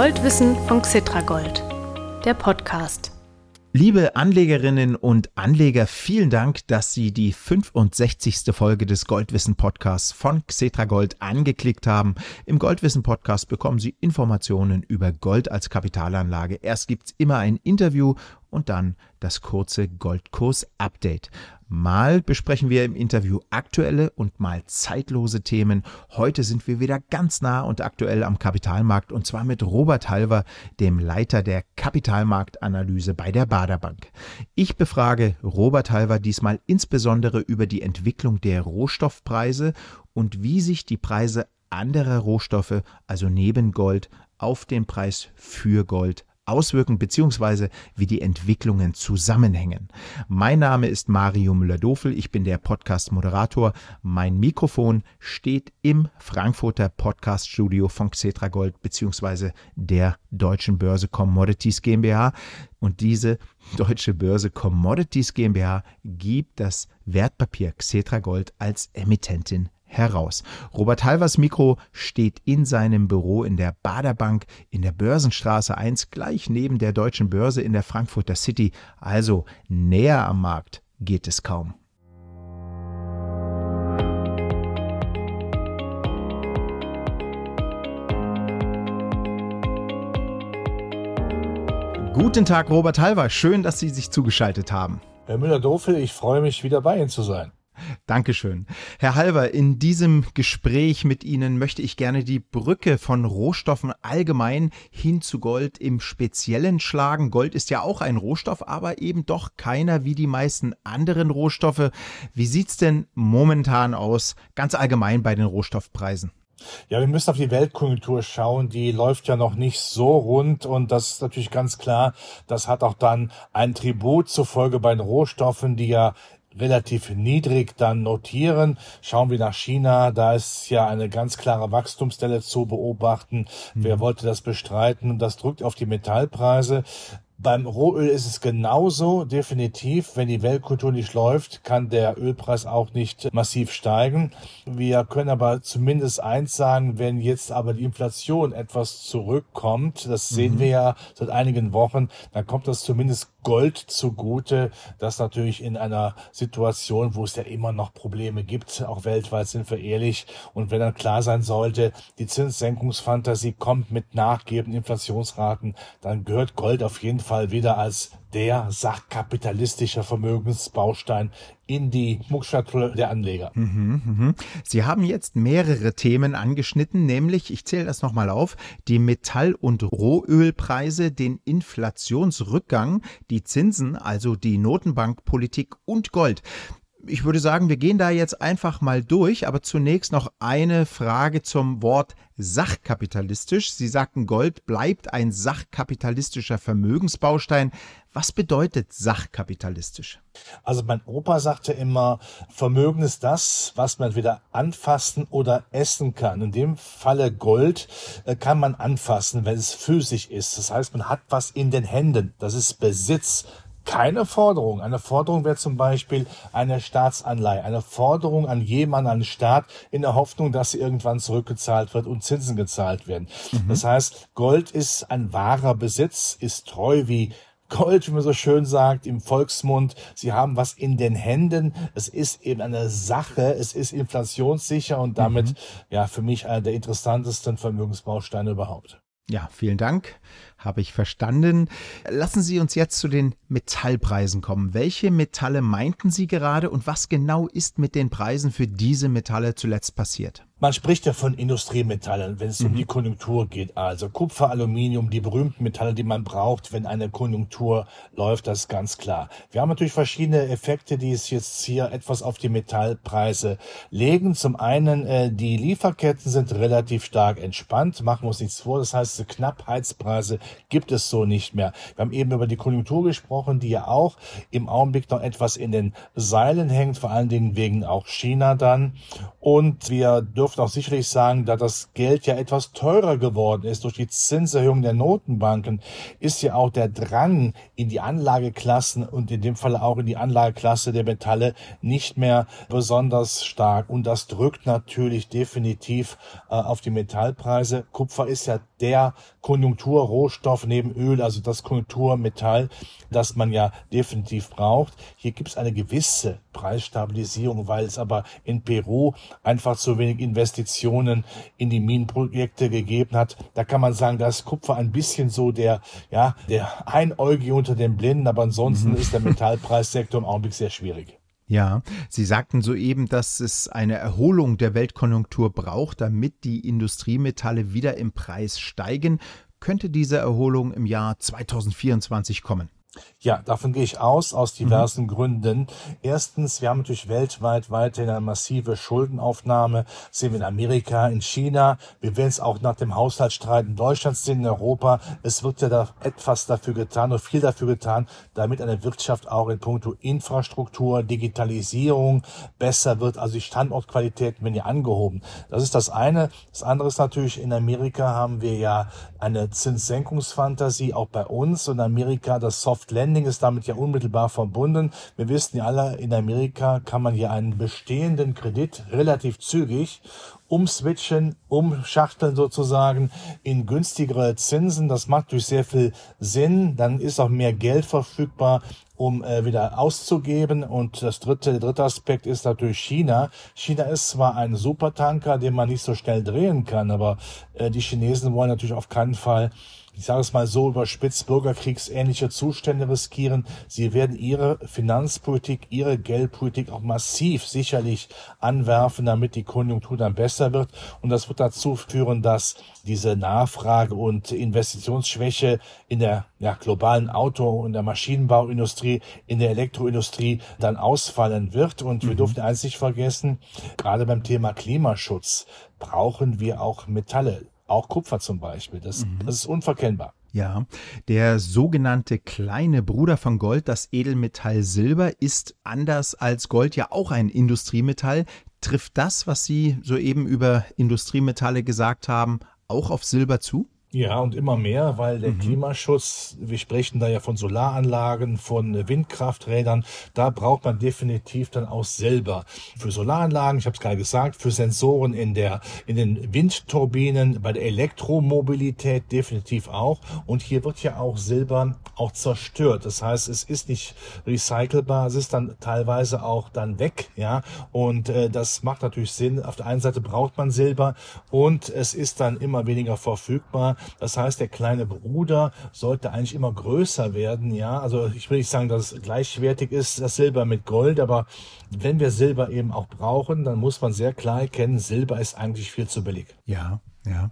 Goldwissen von Xitragold, der Podcast. Liebe Anlegerinnen und Anleger, vielen Dank, dass Sie die 65. Folge des Goldwissen Podcasts von Xetragold angeklickt haben. Im Goldwissen Podcast bekommen Sie Informationen über Gold als Kapitalanlage. Erst gibt's immer ein Interview und dann das kurze Goldkurs-Update. Mal besprechen wir im Interview aktuelle und mal zeitlose Themen. Heute sind wir wieder ganz nah und aktuell am Kapitalmarkt und zwar mit Robert Halver, dem Leiter der Kapitalmarktanalyse bei der Baderbank. Ich befrage Robert Halver diesmal insbesondere über die Entwicklung der Rohstoffpreise und wie sich die Preise anderer Rohstoffe, also neben Gold, auf den Preis für Gold auswirken bzw. wie die Entwicklungen zusammenhängen. Mein Name ist Mario Müller-Dofel, ich bin der Podcast-Moderator. Mein Mikrofon steht im Frankfurter Podcast-Studio von Xetra Gold bzw. der Deutschen Börse Commodities GmbH. Und diese Deutsche Börse Commodities GmbH gibt das Wertpapier Xetra Gold als Emittentin heraus. Robert Halvers Mikro steht in seinem Büro in der Baderbank in der Börsenstraße 1 gleich neben der Deutschen Börse in der Frankfurter City, also näher am Markt geht es kaum. Guten Tag, Robert Halver. Schön, dass Sie sich zugeschaltet haben. Herr Müller-Dofel, ich freue mich, wieder bei Ihnen zu sein. Dankeschön. Herr Halver, in diesem Gespräch mit Ihnen möchte ich gerne die Brücke von Rohstoffen allgemein hin zu Gold im Speziellen schlagen. Gold ist ja auch ein Rohstoff, aber eben doch keiner wie die meisten anderen Rohstoffe. Wie sieht's denn momentan aus, ganz allgemein bei den Rohstoffpreisen? Ja, wir müssen auf die Weltkonjunktur schauen. Die läuft ja noch nicht so rund und das ist natürlich ganz klar. Das hat auch dann ein Tribut zur Folge bei den Rohstoffen, die ja relativ niedrig dann notieren. Schauen wir nach China, da ist ja eine ganz klare Wachstumsstelle zu beobachten. Mhm. Wer wollte das bestreiten? Das drückt auf die Metallpreise. Beim Rohöl ist es genauso, definitiv. Wenn die Weltkultur nicht läuft, kann der Ölpreis auch nicht massiv steigen. Wir können aber zumindest eins sagen, wenn jetzt aber die Inflation etwas zurückkommt, das sehen mhm. wir ja seit einigen Wochen, dann kommt das zumindest Gold zugute, das natürlich in einer Situation, wo es ja immer noch Probleme gibt, auch weltweit sind wir ehrlich, und wenn dann klar sein sollte, die Zinssenkungsfantasie kommt mit nachgebenden Inflationsraten, dann gehört Gold auf jeden Fall wieder als der sachkapitalistische Vermögensbaustein in die Muckschatulle der Anleger. Mhm, mhm. Sie haben jetzt mehrere Themen angeschnitten, nämlich, ich zähle das nochmal auf, die Metall- und Rohölpreise, den Inflationsrückgang, die Zinsen, also die Notenbankpolitik und Gold ich würde sagen, wir gehen da jetzt einfach mal durch, aber zunächst noch eine Frage zum Wort sachkapitalistisch. Sie sagten, Gold bleibt ein sachkapitalistischer Vermögensbaustein. Was bedeutet sachkapitalistisch? Also mein Opa sagte immer, Vermögen ist das, was man entweder anfassen oder essen kann. In dem Falle Gold äh, kann man anfassen, wenn es physisch ist. Das heißt, man hat was in den Händen. Das ist Besitz keine Forderung. Eine Forderung wäre zum Beispiel eine Staatsanleihe, eine Forderung an jemanden, an den Staat, in der Hoffnung, dass sie irgendwann zurückgezahlt wird und Zinsen gezahlt werden. Mhm. Das heißt, Gold ist ein wahrer Besitz, ist treu wie Gold, wie man so schön sagt, im Volksmund. Sie haben was in den Händen. Es ist eben eine Sache. Es ist inflationssicher und damit, mhm. ja, für mich einer der interessantesten Vermögensbausteine überhaupt. Ja, vielen Dank. Habe ich verstanden. Lassen Sie uns jetzt zu den Metallpreisen kommen. Welche Metalle meinten Sie gerade und was genau ist mit den Preisen für diese Metalle zuletzt passiert? Man spricht ja von Industriemetallen, wenn es mhm. um die Konjunktur geht. Also Kupfer, Aluminium, die berühmten Metalle, die man braucht, wenn eine Konjunktur läuft, das ist ganz klar. Wir haben natürlich verschiedene Effekte, die es jetzt hier etwas auf die Metallpreise legen. Zum einen, äh, die Lieferketten sind relativ stark entspannt, machen wir uns nichts vor. Das heißt, die Knappheitspreise gibt es so nicht mehr. Wir haben eben über die Konjunktur gesprochen, die ja auch im Augenblick noch etwas in den Seilen hängt, vor allen Dingen wegen auch China dann. Und wir dürfen auch sicherlich sagen, da das Geld ja etwas teurer geworden ist durch die Zinserhöhung der Notenbanken, ist ja auch der Drang in die Anlageklassen und in dem Fall auch in die Anlageklasse der Metalle nicht mehr besonders stark. Und das drückt natürlich definitiv äh, auf die Metallpreise. Kupfer ist ja der Konjunkturrohstoff neben Öl, also das Konjunkturmetall, das man ja definitiv braucht. Hier gibt es eine gewisse Preisstabilisierung, weil es aber in Peru einfach zu wenig Investitionen in die Minenprojekte gegeben hat. Da kann man sagen, da ist Kupfer ein bisschen so der, ja, der Einäugige unter den Blinden, aber ansonsten mhm. ist der Metallpreissektor im Augenblick sehr schwierig. Ja, Sie sagten soeben, dass es eine Erholung der Weltkonjunktur braucht, damit die Industriemetalle wieder im Preis steigen. Könnte diese Erholung im Jahr 2024 kommen? Ja, davon gehe ich aus, aus diversen mhm. Gründen. Erstens, wir haben natürlich weltweit weiterhin eine massive Schuldenaufnahme. Sehen wir in Amerika, in China. Wir werden es auch nach dem Haushaltsstreit in Deutschland sehen, in Europa. Es wird ja da etwas dafür getan oder viel dafür getan, damit eine Wirtschaft auch in puncto Infrastruktur, Digitalisierung besser wird. Also die Standortqualität werden ja angehoben. Das ist das eine. Das andere ist natürlich, in Amerika haben wir ja eine Zinssenkungsfantasie, auch bei uns. Und Amerika, das Soft Soft Landing ist damit ja unmittelbar verbunden. Wir wissen ja alle, in Amerika kann man hier einen bestehenden Kredit relativ zügig umswitchen, umschachteln sozusagen in günstigere Zinsen. Das macht durch sehr viel Sinn. Dann ist auch mehr Geld verfügbar, um äh, wieder auszugeben. Und das dritte, der dritte Aspekt ist natürlich China. China ist zwar ein Supertanker, den man nicht so schnell drehen kann, aber äh, die Chinesen wollen natürlich auf keinen Fall ich sage es mal so überspitzt, bürgerkriegsähnliche Zustände riskieren. Sie werden ihre Finanzpolitik, ihre Geldpolitik auch massiv sicherlich anwerfen, damit die Konjunktur dann besser wird. Und das wird dazu führen, dass diese Nachfrage und Investitionsschwäche in der ja, globalen Auto- und der Maschinenbauindustrie, in der Elektroindustrie dann ausfallen wird. Und wir mhm. dürfen eins nicht vergessen, gerade beim Thema Klimaschutz brauchen wir auch Metalle auch Kupfer zum Beispiel. Das, mhm. das ist unverkennbar. Ja, der sogenannte kleine Bruder von Gold, das Edelmetall Silber, ist anders als Gold ja auch ein Industriemetall. Trifft das, was Sie soeben über Industriemetalle gesagt haben, auch auf Silber zu? Ja, und immer mehr, weil der mhm. Klimaschutz, wir sprechen da ja von Solaranlagen, von Windkrafträdern, da braucht man definitiv dann auch selber für Solaranlagen, ich habe es gerade gesagt, für Sensoren in der in den Windturbinen, bei der Elektromobilität definitiv auch. Und hier wird ja auch Silber auch zerstört. Das heißt, es ist nicht recycelbar, es ist dann teilweise auch dann weg, ja. Und äh, das macht natürlich Sinn. Auf der einen Seite braucht man Silber und es ist dann immer weniger verfügbar. Das heißt, der kleine Bruder sollte eigentlich immer größer werden. Ja, also ich will nicht sagen, dass es gleichwertig ist, das Silber mit Gold, aber wenn wir Silber eben auch brauchen, dann muss man sehr klar erkennen, Silber ist eigentlich viel zu billig. Ja, ja.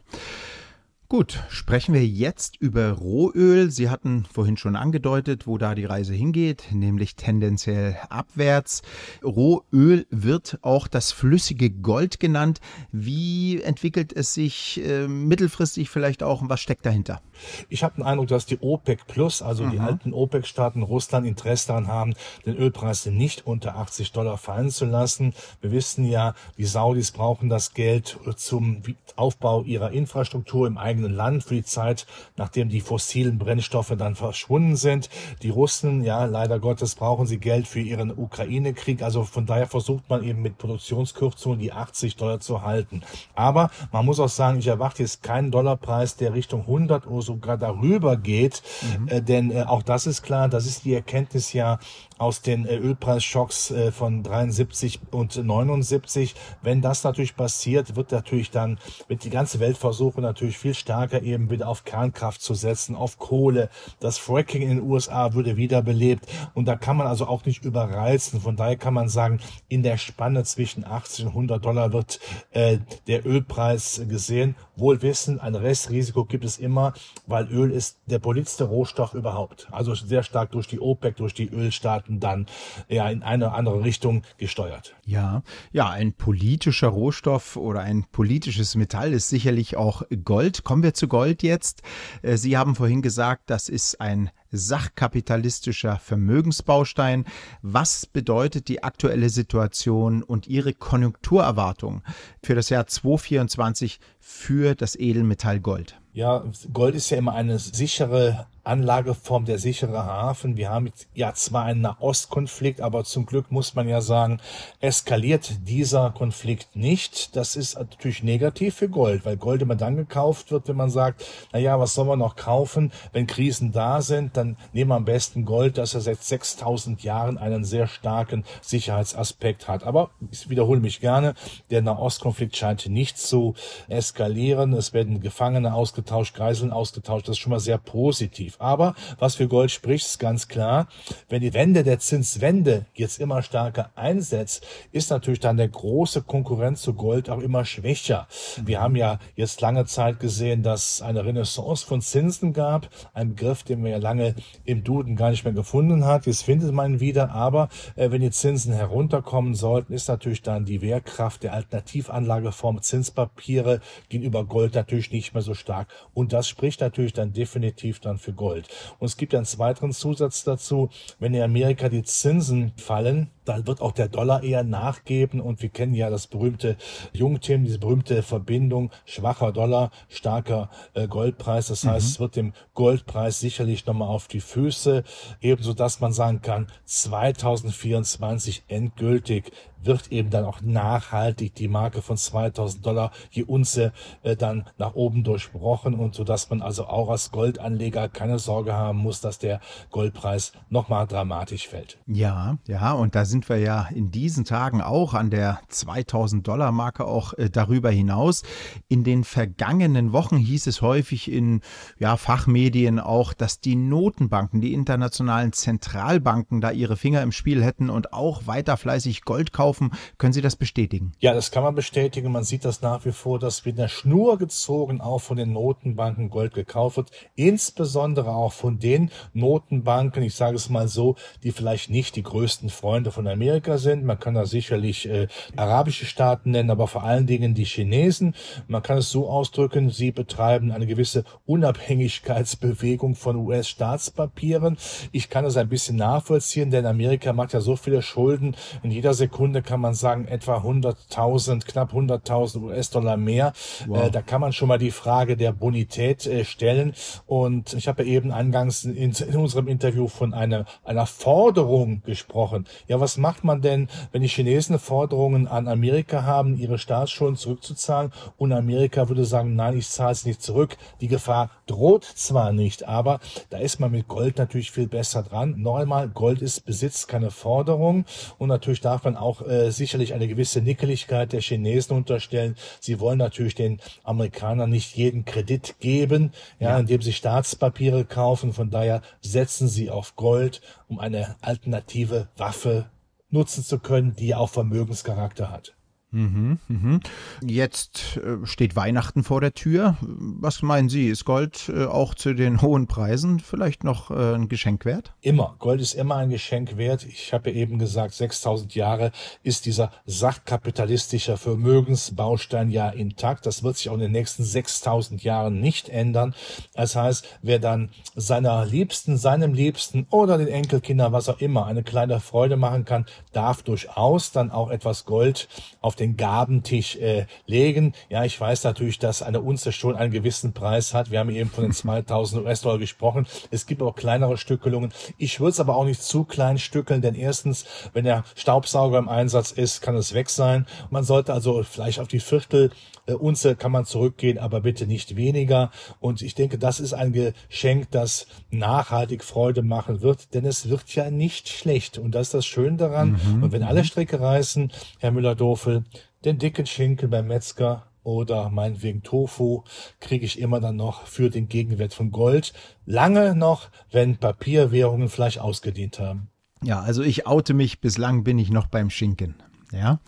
Gut, sprechen wir jetzt über Rohöl. Sie hatten vorhin schon angedeutet, wo da die Reise hingeht, nämlich tendenziell abwärts. Rohöl wird auch das flüssige Gold genannt. Wie entwickelt es sich äh, mittelfristig vielleicht auch und was steckt dahinter? Ich habe den Eindruck, dass die OPEC Plus, also mhm. die alten OPEC-Staaten Russland Interesse daran haben, den Ölpreis nicht unter 80 Dollar fallen zu lassen. Wir wissen ja, die Saudis brauchen das Geld zum Aufbau ihrer Infrastruktur im eigenen eigenen Land für die Zeit, nachdem die fossilen Brennstoffe dann verschwunden sind. Die Russen, ja, leider Gottes brauchen sie Geld für ihren Ukraine-Krieg. Also von daher versucht man eben mit Produktionskürzungen die 80 Dollar zu halten. Aber man muss auch sagen, ich erwarte jetzt keinen Dollarpreis, der Richtung 100 oder sogar darüber geht. Mhm. Äh, denn äh, auch das ist klar, das ist die Erkenntnis ja aus den äh, Ölpreisschocks äh, von 73 und 79. Wenn das natürlich passiert, wird natürlich dann, wird die ganze Welt versuchen, natürlich viel stärker eben wieder auf Kernkraft zu setzen, auf Kohle. Das Fracking in den USA würde wiederbelebt und da kann man also auch nicht überreizen. Von daher kann man sagen, in der Spanne zwischen 80 und 100 Dollar wird äh, der Ölpreis gesehen wohl wissen, ein Restrisiko gibt es immer, weil Öl ist der politischste Rohstoff überhaupt. Also sehr stark durch die OPEC, durch die Ölstaaten dann ja in eine andere Richtung gesteuert. Ja, ja, ein politischer Rohstoff oder ein politisches Metall ist sicherlich auch Gold. Kommen wir zu Gold jetzt. Äh, Sie haben vorhin gesagt, das ist ein sachkapitalistischer Vermögensbaustein. Was bedeutet die aktuelle Situation und Ihre Konjunkturerwartung für das Jahr 2024 für das Edelmetall Gold? Ja, Gold ist ja immer eine sichere Anlageform, der sichere Hafen. Wir haben ja zwar einen Nahostkonflikt, aber zum Glück muss man ja sagen, eskaliert dieser Konflikt nicht. Das ist natürlich negativ für Gold, weil Gold immer dann gekauft wird, wenn man sagt, na ja, was soll man noch kaufen, wenn Krisen da sind, dann nehmen wir am besten Gold, das ja seit 6000 Jahren einen sehr starken Sicherheitsaspekt hat. Aber ich wiederhole mich gerne, der Nahostkonflikt scheint nicht zu eskalieren. Es werden Gefangene ausgetauscht, Geiseln ausgetauscht. Das ist schon mal sehr positiv. Aber was für Gold spricht, ist ganz klar, wenn die Wende der Zinswende jetzt immer stärker einsetzt, ist natürlich dann der große Konkurrent zu Gold auch immer schwächer. Wir haben ja jetzt lange Zeit gesehen, dass eine Renaissance von Zinsen gab, ein Begriff, den wir ja lange im Duden gar nicht mehr gefunden hat. Jetzt findet man ihn wieder, aber äh, wenn die Zinsen herunterkommen sollten, ist natürlich dann die Wehrkraft der Alternativanlageform Zinspapiere gegenüber Gold natürlich nicht mehr so stark. Und das spricht natürlich dann definitiv dann für Gold. Und es gibt einen zweiten Zusatz dazu, wenn in Amerika die Zinsen fallen, dann wird auch der Dollar eher nachgeben und wir kennen ja das berühmte Jungthema, diese berühmte Verbindung schwacher Dollar, starker äh, Goldpreis. Das heißt, mhm. es wird dem Goldpreis sicherlich nochmal auf die Füße, ebenso dass man sagen kann, 2024 endgültig wird eben dann auch nachhaltig die Marke von 2000 Dollar je Unze äh, dann nach oben durchbrochen und so dass man also auch als Goldanleger keine Sorge haben muss, dass der Goldpreis nochmal dramatisch fällt. Ja, ja, und da sind wir ja in diesen Tagen auch an der 2000 Dollar Marke auch äh, darüber hinaus. In den vergangenen Wochen hieß es häufig in ja, Fachmedien auch, dass die Notenbanken, die internationalen Zentralbanken da ihre Finger im Spiel hätten und auch weiter fleißig Gold kaufen. Können Sie das bestätigen? Ja, das kann man bestätigen. Man sieht das nach wie vor, dass mit einer Schnur gezogen auch von den Notenbanken Gold gekauft wird. Insbesondere auch von den Notenbanken, ich sage es mal so, die vielleicht nicht die größten Freunde von Amerika sind. Man kann da sicherlich äh, arabische Staaten nennen, aber vor allen Dingen die Chinesen. Man kann es so ausdrücken, sie betreiben eine gewisse Unabhängigkeitsbewegung von US-Staatspapieren. Ich kann es ein bisschen nachvollziehen, denn Amerika macht ja so viele Schulden. In jeder Sekunde kann man sagen, etwa 100.000, knapp 100.000 US-Dollar mehr. Wow. Äh, da kann man schon mal die Frage der Bonität äh, stellen. Und ich habe ja eben eingangs in, in, unserem Interview von einer, einer Forderung gesprochen. Ja, was macht man denn, wenn die Chinesen Forderungen an Amerika haben, ihre Staatsschulden zurückzuzahlen und Amerika würde sagen, nein, ich zahle es nicht zurück. Die Gefahr droht zwar nicht, aber da ist man mit Gold natürlich viel besser dran. Noch einmal, Gold ist Besitz, keine Forderung. Und natürlich darf man auch äh, sicherlich eine gewisse Nickeligkeit der Chinesen unterstellen. Sie wollen natürlich den Amerikanern nicht jeden Kredit geben, ja, ja. indem sie Staatspapiere kaufen. Von daher setzen sie auf Gold, um eine alternative Waffe nutzen zu können, die auch Vermögenscharakter hat. Mhm, mhm. Jetzt äh, steht Weihnachten vor der Tür. Was meinen Sie? Ist Gold äh, auch zu den hohen Preisen vielleicht noch äh, ein Geschenk wert? Immer. Gold ist immer ein Geschenk wert. Ich habe ja eben gesagt, 6000 Jahre ist dieser sachkapitalistische Vermögensbaustein ja intakt. Das wird sich auch in den nächsten 6000 Jahren nicht ändern. Das heißt, wer dann seiner Liebsten, seinem Liebsten oder den Enkelkindern, was auch immer, eine kleine Freude machen kann, darf durchaus dann auch etwas Gold auf den Gabentisch äh, legen. Ja, ich weiß natürlich, dass eine Unze schon einen gewissen Preis hat. Wir haben eben von den 2000 US-Dollar gesprochen. Es gibt auch kleinere Stückelungen. Ich würde es aber auch nicht zu klein stückeln, denn erstens, wenn der Staubsauger im Einsatz ist, kann es weg sein. Man sollte also vielleicht auf die Viertel äh, Unze kann man zurückgehen, aber bitte nicht weniger. Und ich denke, das ist ein Geschenk, das nachhaltig Freude machen wird, denn es wird ja nicht schlecht. Und das ist das Schöne daran. Mhm. Und wenn alle Stricke reißen, Herr Müller-Dofel, den dicken Schinken beim Metzger oder meinetwegen Tofu kriege ich immer dann noch für den Gegenwert von Gold. Lange noch, wenn Papierwährungen vielleicht ausgedient haben. Ja, also ich oute mich, bislang bin ich noch beim Schinken. Ja.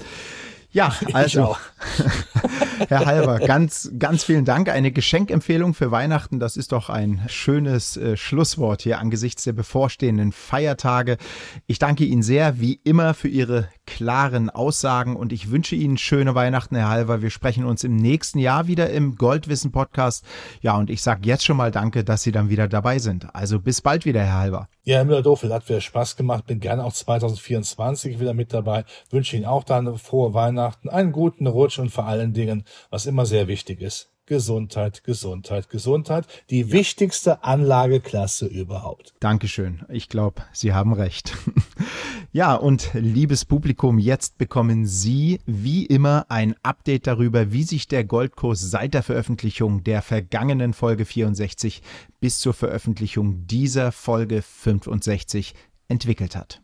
Ja, also. Herr Halber, ganz, ganz vielen Dank. Eine Geschenkempfehlung für Weihnachten, das ist doch ein schönes äh, Schlusswort hier angesichts der bevorstehenden Feiertage. Ich danke Ihnen sehr, wie immer, für Ihre klaren Aussagen und ich wünsche Ihnen schöne Weihnachten, Herr Halver. Wir sprechen uns im nächsten Jahr wieder im Goldwissen Podcast. Ja, und ich sage jetzt schon mal Danke, dass Sie dann wieder dabei sind. Also bis bald wieder, Herr Halver. Ja, Herr Müller-Dofel, hat wieder Spaß gemacht. Bin gerne auch 2024 wieder mit dabei. Wünsche Ihnen auch dann frohe Weihnachten, einen guten Rutsch und vor allen Dingen, was immer sehr wichtig ist, Gesundheit, Gesundheit, Gesundheit. Die ja. wichtigste Anlageklasse überhaupt. Dankeschön. Ich glaube, Sie haben recht. ja, und liebes Publikum, jetzt bekommen Sie wie immer ein Update darüber, wie sich der Goldkurs seit der Veröffentlichung der vergangenen Folge 64 bis zur Veröffentlichung dieser Folge 65 entwickelt hat.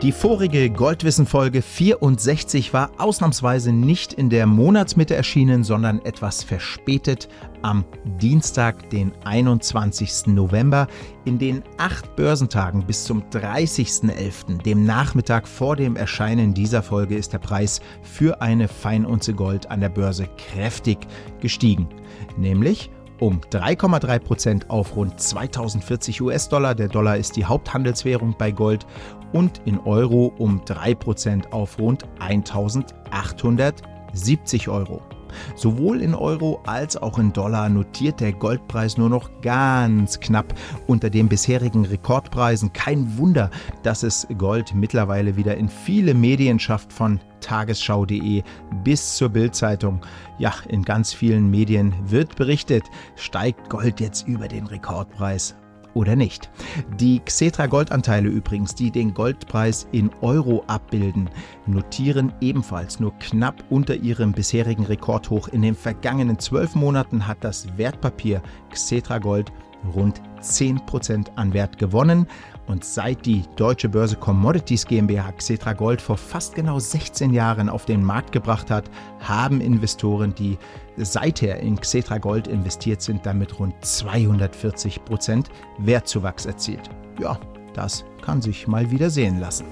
Die vorige Goldwissen-Folge 64 war ausnahmsweise nicht in der Monatsmitte erschienen, sondern etwas verspätet am Dienstag, den 21. November. In den acht Börsentagen bis zum 30.11., dem Nachmittag vor dem Erscheinen dieser Folge, ist der Preis für eine Feinunze Gold an der Börse kräftig gestiegen. Nämlich um 3,3 Prozent auf rund 2040 US-Dollar. Der Dollar ist die Haupthandelswährung bei Gold und in Euro um 3 Prozent auf rund 1870 Euro. Sowohl in Euro als auch in Dollar notiert der Goldpreis nur noch ganz knapp unter den bisherigen Rekordpreisen. Kein Wunder, dass es Gold mittlerweile wieder in viele Medien schafft, von tagesschau.de bis zur Bildzeitung. Ja, in ganz vielen Medien wird berichtet, steigt Gold jetzt über den Rekordpreis oder nicht. Die Xetra Goldanteile übrigens, die den Goldpreis in Euro abbilden, notieren ebenfalls nur knapp unter ihrem bisherigen Rekordhoch. In den vergangenen zwölf Monaten hat das Wertpapier Xetra Gold rund 10% an Wert gewonnen. Und seit die Deutsche Börse Commodities GmbH Xetra Gold vor fast genau 16 Jahren auf den Markt gebracht hat, haben Investoren, die seither in Xetra Gold investiert sind, damit rund 240% Wertzuwachs erzielt. Ja, das kann sich mal wieder sehen lassen.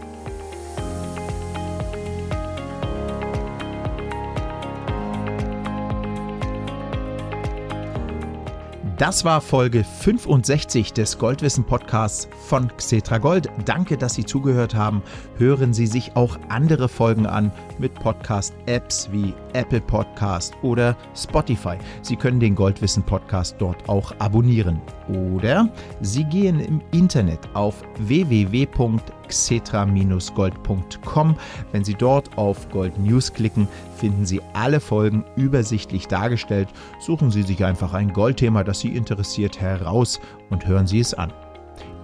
Das war Folge 65 des Goldwissen Podcasts von Xetra Gold. Danke, dass Sie zugehört haben. Hören Sie sich auch andere Folgen an mit Podcast-Apps wie Apple Podcast oder Spotify. Sie können den Goldwissen Podcast dort auch abonnieren. Oder Sie gehen im Internet auf www.xetra-gold.com. Wenn Sie dort auf Gold News klicken, finden Sie alle Folgen übersichtlich dargestellt. Suchen Sie sich einfach ein Goldthema, das Sie interessiert, heraus und hören Sie es an.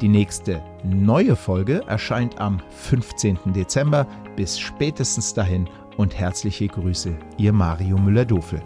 Die nächste neue Folge erscheint am 15. Dezember. Bis spätestens dahin und herzliche Grüße, Ihr Mario Müller-Dofel.